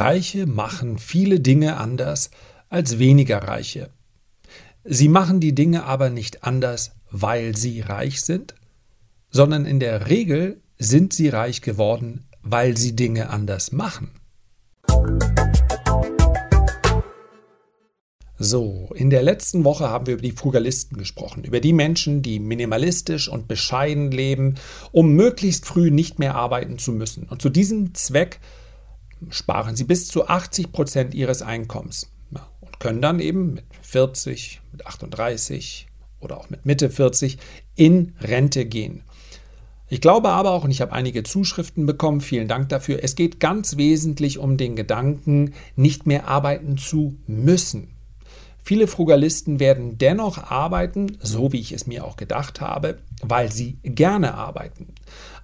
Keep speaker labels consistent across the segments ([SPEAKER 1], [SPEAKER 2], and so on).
[SPEAKER 1] Reiche machen viele Dinge anders als weniger Reiche. Sie machen die Dinge aber nicht anders, weil sie reich sind, sondern in der Regel sind sie reich geworden, weil sie Dinge anders machen. So, in der letzten Woche haben wir über die Frugalisten gesprochen, über die Menschen, die minimalistisch und bescheiden leben, um möglichst früh nicht mehr arbeiten zu müssen. Und zu diesem Zweck sparen sie bis zu 80 Prozent ihres Einkommens und können dann eben mit 40, mit 38 oder auch mit Mitte 40 in Rente gehen. Ich glaube aber auch, und ich habe einige Zuschriften bekommen, vielen Dank dafür, es geht ganz wesentlich um den Gedanken, nicht mehr arbeiten zu müssen. Viele Frugalisten werden dennoch arbeiten, so wie ich es mir auch gedacht habe, weil sie gerne arbeiten.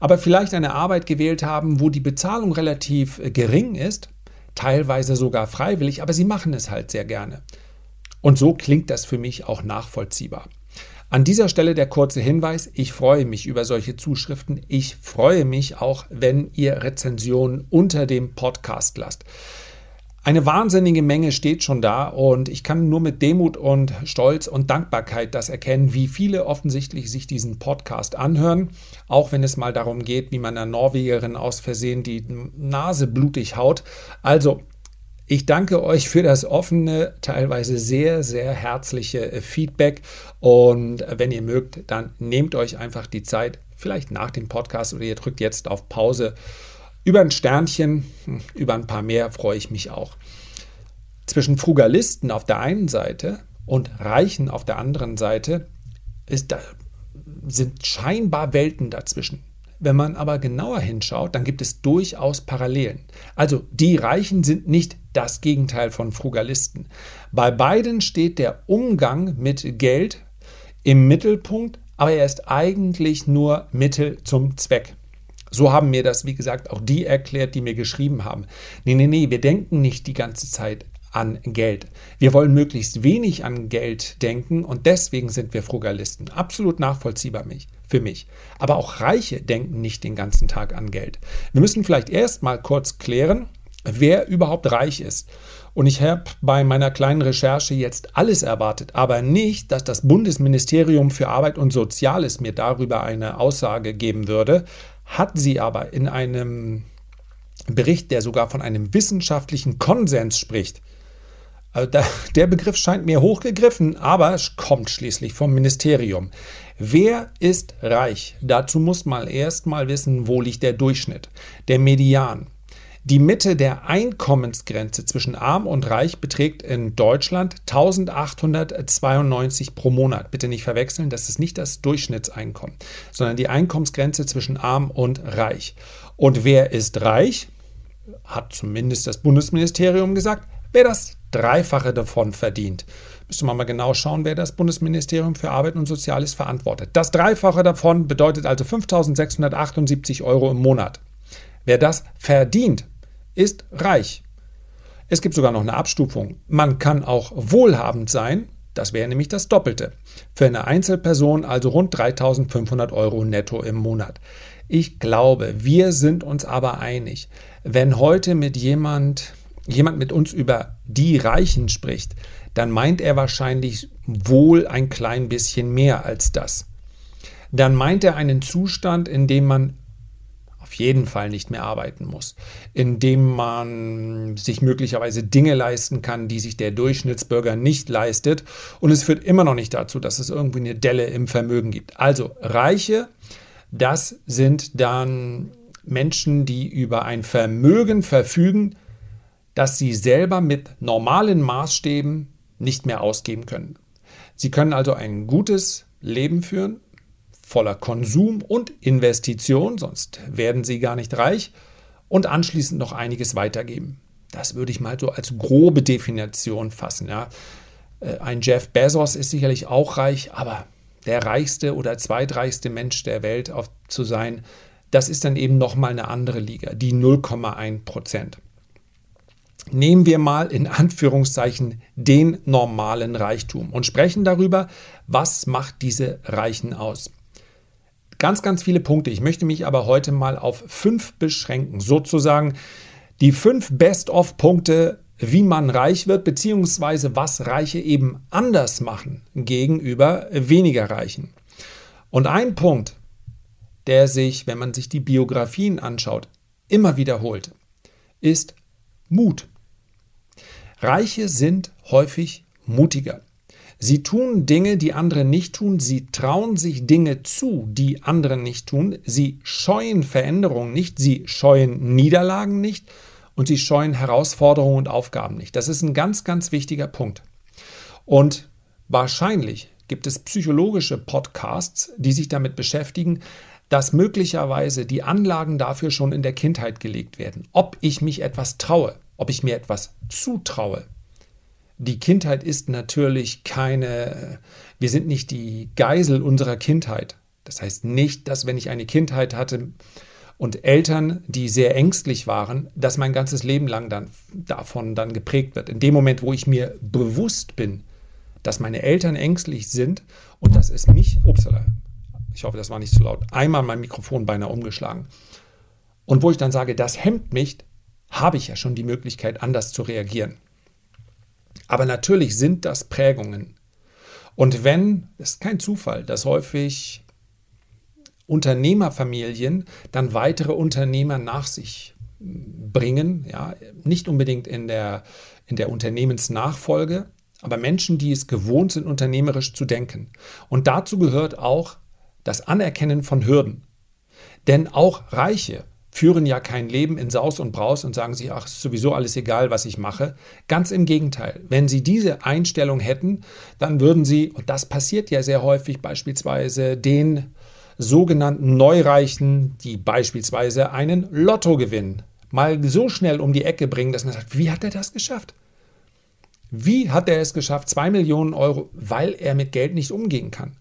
[SPEAKER 1] Aber vielleicht eine Arbeit gewählt haben, wo die Bezahlung relativ gering ist, teilweise sogar freiwillig, aber sie machen es halt sehr gerne. Und so klingt das für mich auch nachvollziehbar. An dieser Stelle der kurze Hinweis, ich freue mich über solche Zuschriften. Ich freue mich auch, wenn ihr Rezensionen unter dem Podcast lasst. Eine wahnsinnige Menge steht schon da und ich kann nur mit Demut und Stolz und Dankbarkeit das erkennen, wie viele offensichtlich sich diesen Podcast anhören, auch wenn es mal darum geht, wie man einer Norwegerin aus Versehen die Nase blutig haut. Also, ich danke euch für das offene, teilweise sehr, sehr herzliche Feedback und wenn ihr mögt, dann nehmt euch einfach die Zeit, vielleicht nach dem Podcast oder ihr drückt jetzt auf Pause über ein Sternchen, hm, über ein paar mehr freue ich mich auch. Zwischen Frugalisten auf der einen Seite und Reichen auf der anderen Seite ist, sind scheinbar Welten dazwischen. Wenn man aber genauer hinschaut, dann gibt es durchaus Parallelen. Also die Reichen sind nicht das Gegenteil von Frugalisten. Bei beiden steht der Umgang mit Geld im Mittelpunkt, aber er ist eigentlich nur Mittel zum Zweck. So haben mir das, wie gesagt, auch die erklärt, die mir geschrieben haben. Nee, nee, nee, wir denken nicht die ganze Zeit an Geld. Wir wollen möglichst wenig an Geld denken und deswegen sind wir Frugalisten. Absolut nachvollziehbar für mich. Aber auch Reiche denken nicht den ganzen Tag an Geld. Wir müssen vielleicht erst mal kurz klären, wer überhaupt reich ist. Und ich habe bei meiner kleinen Recherche jetzt alles erwartet, aber nicht, dass das Bundesministerium für Arbeit und Soziales mir darüber eine Aussage geben würde hat sie aber in einem Bericht, der sogar von einem wissenschaftlichen Konsens spricht. Also der Begriff scheint mir hochgegriffen, aber es kommt schließlich vom Ministerium. Wer ist reich? Dazu muss man erst mal wissen, wo liegt der Durchschnitt, der Median. Die Mitte der Einkommensgrenze zwischen arm und reich beträgt in Deutschland 1892 pro Monat. Bitte nicht verwechseln, das ist nicht das Durchschnittseinkommen, sondern die Einkommensgrenze zwischen arm und reich. Und wer ist reich? Hat zumindest das Bundesministerium gesagt, wer das Dreifache davon verdient. Müsste man mal genau schauen, wer das Bundesministerium für Arbeit und Soziales verantwortet. Das Dreifache davon bedeutet also 5.678 Euro im Monat. Wer das verdient, ist reich. Es gibt sogar noch eine Abstufung. Man kann auch wohlhabend sein, das wäre nämlich das Doppelte. Für eine Einzelperson also rund 3500 Euro netto im Monat. Ich glaube, wir sind uns aber einig, wenn heute mit jemand, jemand mit uns über die Reichen spricht, dann meint er wahrscheinlich wohl ein klein bisschen mehr als das. Dann meint er einen Zustand, in dem man auf jeden Fall nicht mehr arbeiten muss, indem man sich möglicherweise Dinge leisten kann, die sich der Durchschnittsbürger nicht leistet. Und es führt immer noch nicht dazu, dass es irgendwie eine Delle im Vermögen gibt. Also Reiche, das sind dann Menschen, die über ein Vermögen verfügen, das sie selber mit normalen Maßstäben nicht mehr ausgeben können. Sie können also ein gutes Leben führen, voller Konsum und Investition, sonst werden sie gar nicht reich, und anschließend noch einiges weitergeben. Das würde ich mal so als grobe Definition fassen. Ja. Äh, ein Jeff Bezos ist sicherlich auch reich, aber der reichste oder zweitreichste Mensch der Welt auf, zu sein, das ist dann eben nochmal eine andere Liga, die 0,1 Prozent. Nehmen wir mal in Anführungszeichen den normalen Reichtum und sprechen darüber, was macht diese Reichen aus. Ganz, ganz viele Punkte. Ich möchte mich aber heute mal auf fünf beschränken. Sozusagen Die fünf Best-of-Punkte, wie man reich wird, beziehungsweise was Reiche eben anders machen gegenüber weniger Reichen. Und ein Punkt, der sich, wenn man sich die Biografien anschaut, immer wiederholt, ist Mut. Reiche sind häufig mutiger. Sie tun Dinge, die andere nicht tun. Sie trauen sich Dinge zu, die andere nicht tun. Sie scheuen Veränderungen nicht. Sie scheuen Niederlagen nicht. Und sie scheuen Herausforderungen und Aufgaben nicht. Das ist ein ganz, ganz wichtiger Punkt. Und wahrscheinlich gibt es psychologische Podcasts, die sich damit beschäftigen, dass möglicherweise die Anlagen dafür schon in der Kindheit gelegt werden. Ob ich mich etwas traue, ob ich mir etwas zutraue. Die Kindheit ist natürlich keine, wir sind nicht die Geisel unserer Kindheit. Das heißt nicht, dass wenn ich eine Kindheit hatte und Eltern, die sehr ängstlich waren, dass mein ganzes Leben lang dann davon dann geprägt wird. In dem Moment, wo ich mir bewusst bin, dass meine Eltern ängstlich sind und dass es mich, upsala, ich hoffe, das war nicht zu laut, einmal mein Mikrofon beinahe umgeschlagen. Und wo ich dann sage, das hemmt mich, habe ich ja schon die Möglichkeit, anders zu reagieren. Aber natürlich sind das Prägungen. Und wenn, das ist kein Zufall, dass häufig Unternehmerfamilien dann weitere Unternehmer nach sich bringen, ja, nicht unbedingt in der, in der Unternehmensnachfolge, aber Menschen, die es gewohnt sind, unternehmerisch zu denken. Und dazu gehört auch das Anerkennen von Hürden. Denn auch Reiche führen ja kein Leben in Saus und Braus und sagen sich, ach, ist sowieso alles egal, was ich mache. Ganz im Gegenteil. Wenn sie diese Einstellung hätten, dann würden sie, und das passiert ja sehr häufig beispielsweise den sogenannten Neureichen, die beispielsweise einen Lottogewinn mal so schnell um die Ecke bringen, dass man sagt, wie hat er das geschafft? Wie hat er es geschafft? Zwei Millionen Euro, weil er mit Geld nicht umgehen kann.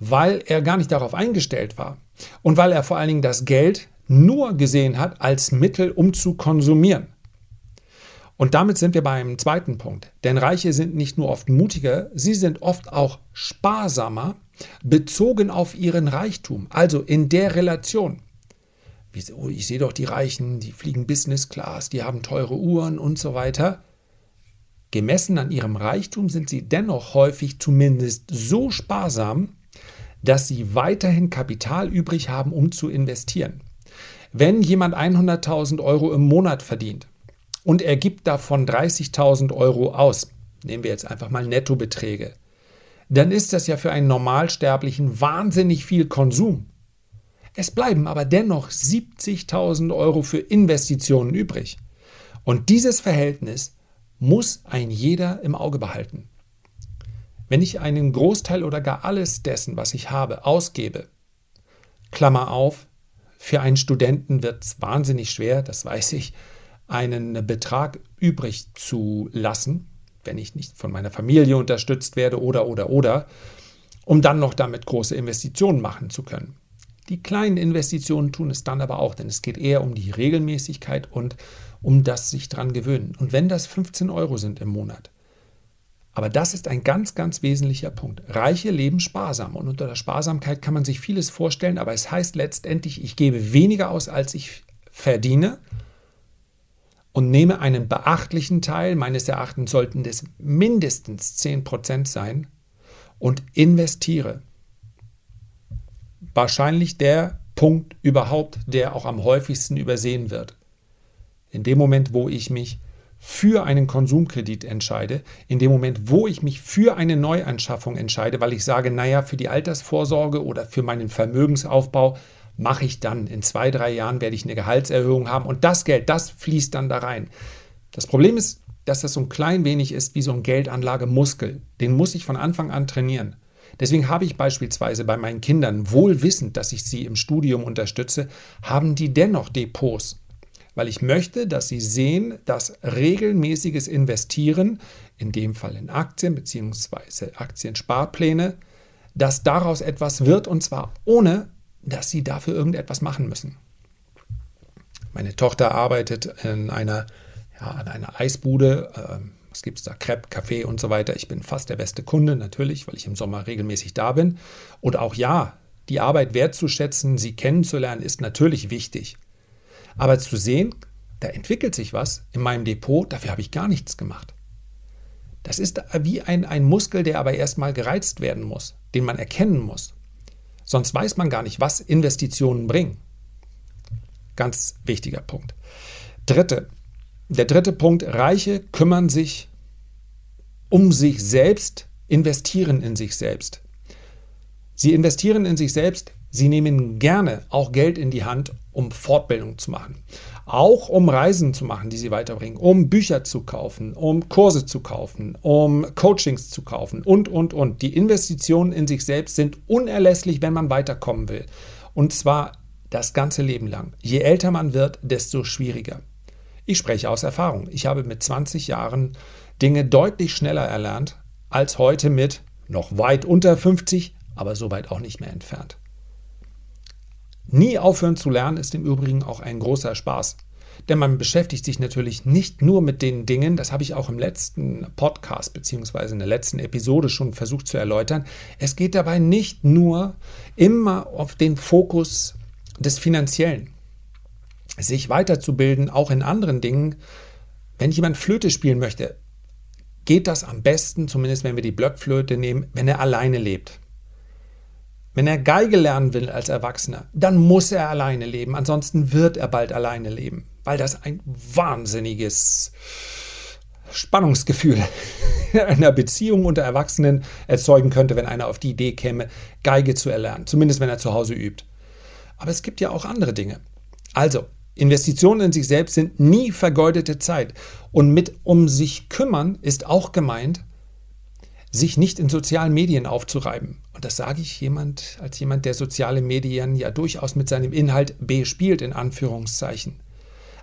[SPEAKER 1] Weil er gar nicht darauf eingestellt war. Und weil er vor allen Dingen das Geld nur gesehen hat als Mittel, um zu konsumieren. Und damit sind wir beim zweiten Punkt. Denn Reiche sind nicht nur oft mutiger, sie sind oft auch sparsamer, bezogen auf ihren Reichtum, also in der Relation. Ich sehe doch die Reichen, die fliegen Business Class, die haben teure Uhren und so weiter. Gemessen an ihrem Reichtum sind sie dennoch häufig zumindest so sparsam, dass sie weiterhin Kapital übrig haben, um zu investieren. Wenn jemand 100.000 Euro im Monat verdient und er gibt davon 30.000 Euro aus, nehmen wir jetzt einfach mal Nettobeträge, dann ist das ja für einen Normalsterblichen wahnsinnig viel Konsum. Es bleiben aber dennoch 70.000 Euro für Investitionen übrig. Und dieses Verhältnis muss ein jeder im Auge behalten. Wenn ich einen Großteil oder gar alles dessen, was ich habe, ausgebe, Klammer auf, für einen Studenten wird es wahnsinnig schwer, das weiß ich, einen Betrag übrig zu lassen, wenn ich nicht von meiner Familie unterstützt werde oder oder oder, um dann noch damit große Investitionen machen zu können. Die kleinen Investitionen tun es dann aber auch, denn es geht eher um die Regelmäßigkeit und um das sich dran gewöhnen. Und wenn das 15 Euro sind im Monat, aber das ist ein ganz, ganz wesentlicher Punkt. Reiche leben sparsam und unter der Sparsamkeit kann man sich vieles vorstellen, aber es heißt letztendlich, ich gebe weniger aus, als ich verdiene und nehme einen beachtlichen Teil, meines Erachtens sollten es mindestens 10% sein, und investiere. Wahrscheinlich der Punkt überhaupt, der auch am häufigsten übersehen wird. In dem Moment, wo ich mich für einen Konsumkredit entscheide, in dem Moment, wo ich mich für eine Neuanschaffung entscheide, weil ich sage, naja, für die Altersvorsorge oder für meinen Vermögensaufbau mache ich dann in zwei, drei Jahren werde ich eine Gehaltserhöhung haben und das Geld, das fließt dann da rein. Das Problem ist, dass das so ein klein wenig ist wie so ein Geldanlagemuskel. Den muss ich von Anfang an trainieren. Deswegen habe ich beispielsweise bei meinen Kindern, wohl wissend, dass ich sie im Studium unterstütze, haben die dennoch Depots weil ich möchte, dass Sie sehen, dass regelmäßiges Investieren, in dem Fall in Aktien bzw. Aktiensparpläne, dass daraus etwas wird und zwar ohne, dass Sie dafür irgendetwas machen müssen. Meine Tochter arbeitet in einer, ja, an einer Eisbude. Ähm, was gibt es da? Crepe, Kaffee und so weiter. Ich bin fast der beste Kunde natürlich, weil ich im Sommer regelmäßig da bin. Und auch ja, die Arbeit wertzuschätzen, sie kennenzulernen, ist natürlich wichtig. Aber zu sehen, da entwickelt sich was in meinem Depot, dafür habe ich gar nichts gemacht. Das ist wie ein, ein Muskel, der aber erstmal gereizt werden muss, den man erkennen muss. Sonst weiß man gar nicht, was Investitionen bringen. Ganz wichtiger Punkt. Dritte. Der dritte Punkt, Reiche kümmern sich um sich selbst, investieren in sich selbst. Sie investieren in sich selbst, sie nehmen gerne auch Geld in die Hand, um Fortbildung zu machen. Auch um Reisen zu machen, die sie weiterbringen, um Bücher zu kaufen, um Kurse zu kaufen, um Coachings zu kaufen und, und, und. Die Investitionen in sich selbst sind unerlässlich, wenn man weiterkommen will. Und zwar das ganze Leben lang. Je älter man wird, desto schwieriger. Ich spreche aus Erfahrung. Ich habe mit 20 Jahren Dinge deutlich schneller erlernt als heute mit noch weit unter 50, aber so weit auch nicht mehr entfernt. Nie aufhören zu lernen ist im Übrigen auch ein großer Spaß. Denn man beschäftigt sich natürlich nicht nur mit den Dingen, das habe ich auch im letzten Podcast bzw. in der letzten Episode schon versucht zu erläutern. Es geht dabei nicht nur immer auf den Fokus des Finanziellen. Sich weiterzubilden, auch in anderen Dingen. Wenn jemand Flöte spielen möchte, geht das am besten, zumindest wenn wir die Blockflöte nehmen, wenn er alleine lebt. Wenn er Geige lernen will als Erwachsener, dann muss er alleine leben. Ansonsten wird er bald alleine leben, weil das ein wahnsinniges Spannungsgefühl in einer Beziehung unter Erwachsenen erzeugen könnte, wenn einer auf die Idee käme, Geige zu erlernen. Zumindest wenn er zu Hause übt. Aber es gibt ja auch andere Dinge. Also, Investitionen in sich selbst sind nie vergeudete Zeit. Und mit um sich kümmern ist auch gemeint, sich nicht in sozialen Medien aufzureiben. Und das sage ich jemand als jemand, der soziale Medien ja durchaus mit seinem Inhalt bespielt, in Anführungszeichen.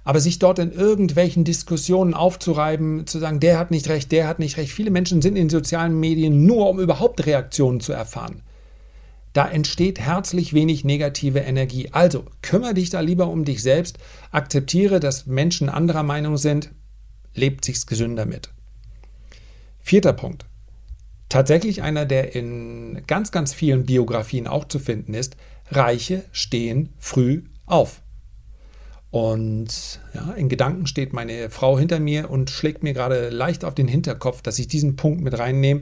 [SPEAKER 1] Aber sich dort in irgendwelchen Diskussionen aufzureiben, zu sagen, der hat nicht recht, der hat nicht recht. Viele Menschen sind in sozialen Medien nur, um überhaupt Reaktionen zu erfahren. Da entsteht herzlich wenig negative Energie. Also kümmere dich da lieber um dich selbst, akzeptiere, dass Menschen anderer Meinung sind, lebt sich's gesünder mit. Vierter Punkt. Tatsächlich einer, der in ganz, ganz vielen Biografien auch zu finden ist. Reiche stehen früh auf. Und ja, in Gedanken steht meine Frau hinter mir und schlägt mir gerade leicht auf den Hinterkopf, dass ich diesen Punkt mit reinnehme.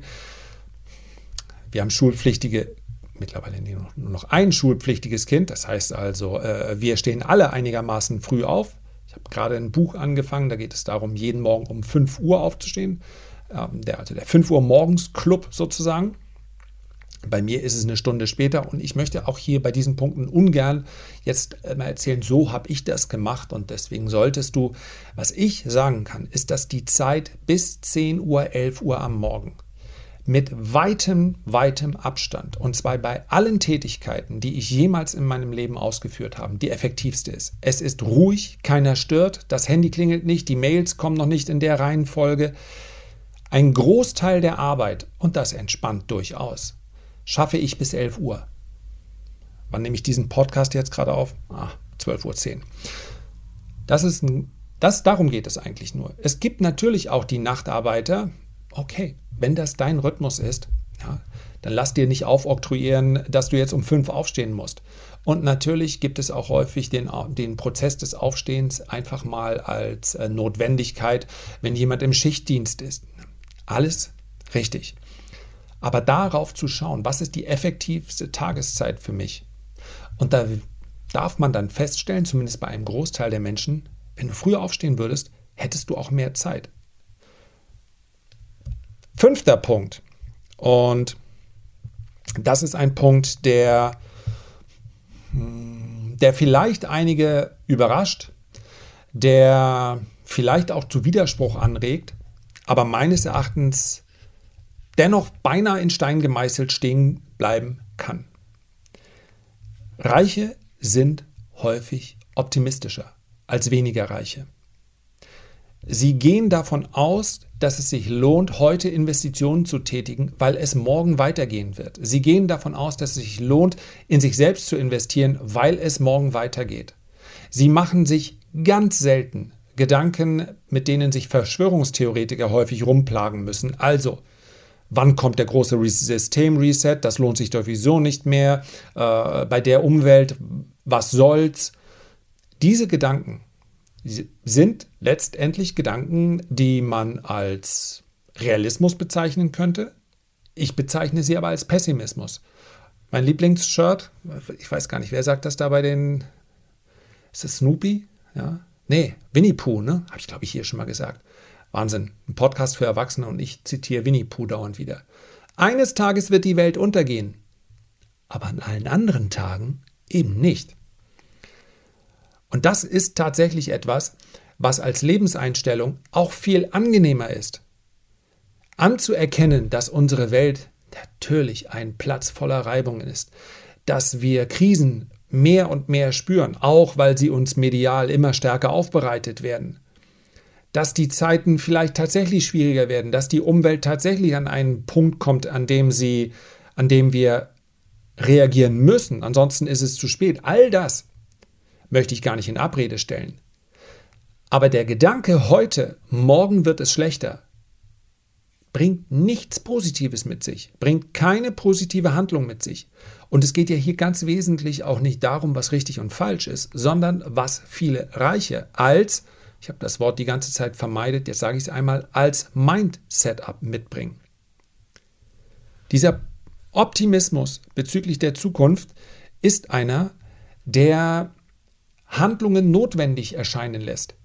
[SPEAKER 1] Wir haben schulpflichtige mittlerweile nur noch ein schulpflichtiges Kind. Das heißt also, äh, wir stehen alle einigermaßen früh auf. Ich habe gerade ein Buch angefangen, da geht es darum, jeden Morgen um 5 Uhr aufzustehen. Ähm, der, also der 5 Uhr morgens Club sozusagen. Bei mir ist es eine Stunde später und ich möchte auch hier bei diesen Punkten ungern jetzt mal erzählen, so habe ich das gemacht und deswegen solltest du, was ich sagen kann, ist, dass die Zeit bis 10 Uhr, 11 Uhr am Morgen mit weitem, weitem Abstand, und zwar bei allen Tätigkeiten, die ich jemals in meinem Leben ausgeführt habe, die effektivste ist. Es ist ruhig, keiner stört, das Handy klingelt nicht, die Mails kommen noch nicht in der Reihenfolge. Ein Großteil der Arbeit, und das entspannt durchaus, schaffe ich bis 11 Uhr. Wann nehme ich diesen Podcast jetzt gerade auf? Ah, 12.10 Uhr. Das ist ein, das, darum geht es eigentlich nur. Es gibt natürlich auch die Nachtarbeiter, okay, wenn das dein Rhythmus ist, ja, dann lass dir nicht aufoktroyieren, dass du jetzt um fünf aufstehen musst. Und natürlich gibt es auch häufig den, den Prozess des Aufstehens einfach mal als äh, Notwendigkeit, wenn jemand im Schichtdienst ist. Alles richtig. Aber darauf zu schauen, was ist die effektivste Tageszeit für mich? Und da darf man dann feststellen, zumindest bei einem Großteil der Menschen, wenn du früher aufstehen würdest, hättest du auch mehr Zeit. Fünfter Punkt. Und das ist ein Punkt, der, hm, der vielleicht einige überrascht, der vielleicht auch zu Widerspruch anregt, aber meines Erachtens dennoch beinahe in Stein gemeißelt stehen bleiben kann. Reiche sind häufig optimistischer als weniger Reiche. Sie gehen davon aus, dass es sich lohnt, heute Investitionen zu tätigen, weil es morgen weitergehen wird. Sie gehen davon aus, dass es sich lohnt, in sich selbst zu investieren, weil es morgen weitergeht. Sie machen sich ganz selten Gedanken, mit denen sich Verschwörungstheoretiker häufig rumplagen müssen. Also, wann kommt der große System-Reset? Das lohnt sich sowieso nicht mehr. Äh, bei der Umwelt, was soll's? Diese Gedanken sind letztendlich Gedanken, die man als Realismus bezeichnen könnte. Ich bezeichne sie aber als Pessimismus. Mein Lieblingsshirt, ich weiß gar nicht, wer sagt das da bei den. Ist es Snoopy? Ja? Nee, Winnie Pooh, ne? Habe ich, glaube ich, hier schon mal gesagt. Wahnsinn. Ein Podcast für Erwachsene und ich zitiere Winnie Pooh dauernd wieder. Eines Tages wird die Welt untergehen. Aber an allen anderen Tagen eben nicht. Und das ist tatsächlich etwas, was als Lebenseinstellung auch viel angenehmer ist. Anzuerkennen, dass unsere Welt natürlich ein Platz voller Reibungen ist, dass wir Krisen mehr und mehr spüren, auch weil sie uns medial immer stärker aufbereitet werden, dass die Zeiten vielleicht tatsächlich schwieriger werden, dass die Umwelt tatsächlich an einen Punkt kommt, an dem sie, an dem wir reagieren müssen, ansonsten ist es zu spät. All das möchte ich gar nicht in Abrede stellen. Aber der Gedanke heute, morgen wird es schlechter, bringt nichts Positives mit sich, bringt keine positive Handlung mit sich. Und es geht ja hier ganz wesentlich auch nicht darum, was richtig und falsch ist, sondern was viele Reiche als, ich habe das Wort die ganze Zeit vermeidet, jetzt sage ich es einmal, als Mind-Setup mitbringen. Dieser Optimismus bezüglich der Zukunft ist einer, der Handlungen notwendig erscheinen lässt.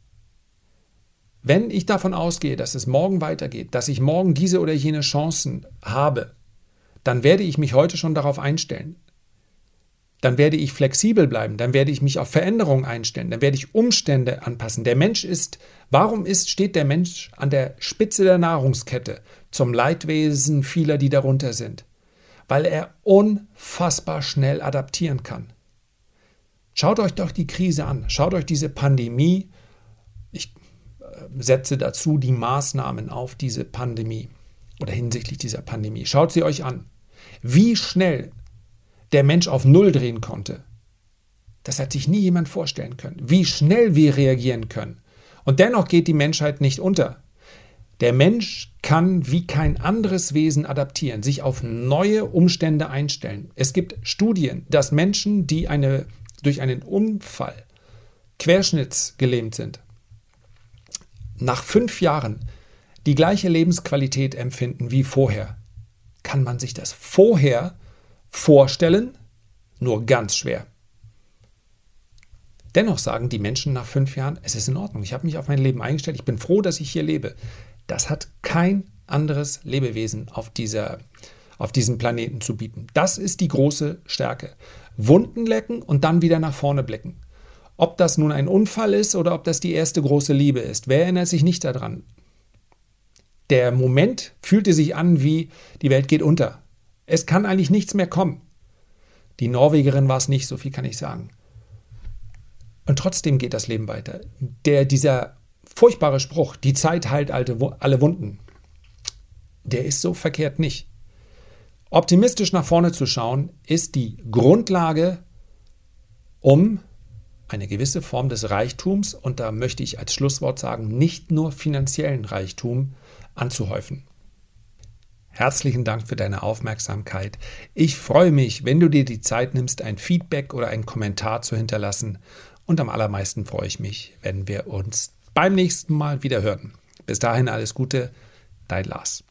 [SPEAKER 1] Wenn ich davon ausgehe, dass es morgen weitergeht, dass ich morgen diese oder jene Chancen habe, dann werde ich mich heute schon darauf einstellen. Dann werde ich flexibel bleiben, dann werde ich mich auf Veränderungen einstellen, dann werde ich Umstände anpassen. Der Mensch ist, warum ist, steht der Mensch an der Spitze der Nahrungskette zum Leidwesen vieler, die darunter sind? Weil er unfassbar schnell adaptieren kann. Schaut euch doch die Krise an, schaut euch diese Pandemie setze dazu die Maßnahmen auf diese Pandemie oder hinsichtlich dieser Pandemie. Schaut sie euch an. Wie schnell der Mensch auf Null drehen konnte, das hat sich nie jemand vorstellen können. Wie schnell wir reagieren können. Und dennoch geht die Menschheit nicht unter. Der Mensch kann wie kein anderes Wesen adaptieren, sich auf neue Umstände einstellen. Es gibt Studien, dass Menschen, die eine, durch einen Unfall querschnittsgelähmt sind, nach fünf Jahren die gleiche Lebensqualität empfinden wie vorher. Kann man sich das vorher vorstellen? Nur ganz schwer. Dennoch sagen die Menschen nach fünf Jahren, es ist in Ordnung, ich habe mich auf mein Leben eingestellt, ich bin froh, dass ich hier lebe. Das hat kein anderes Lebewesen auf, dieser, auf diesem Planeten zu bieten. Das ist die große Stärke. Wunden lecken und dann wieder nach vorne blicken. Ob das nun ein Unfall ist oder ob das die erste große Liebe ist, wer erinnert sich nicht daran? Der Moment fühlte sich an wie die Welt geht unter. Es kann eigentlich nichts mehr kommen. Die Norwegerin war es nicht, so viel kann ich sagen. Und trotzdem geht das Leben weiter. Der, dieser furchtbare Spruch, die Zeit heilt alte, alle Wunden, der ist so verkehrt nicht. Optimistisch nach vorne zu schauen, ist die Grundlage, um eine gewisse Form des Reichtums, und da möchte ich als Schlusswort sagen, nicht nur finanziellen Reichtum anzuhäufen. Herzlichen Dank für deine Aufmerksamkeit. Ich freue mich, wenn du dir die Zeit nimmst, ein Feedback oder einen Kommentar zu hinterlassen. Und am allermeisten freue ich mich, wenn wir uns beim nächsten Mal wieder hören. Bis dahin alles Gute, dein Lars.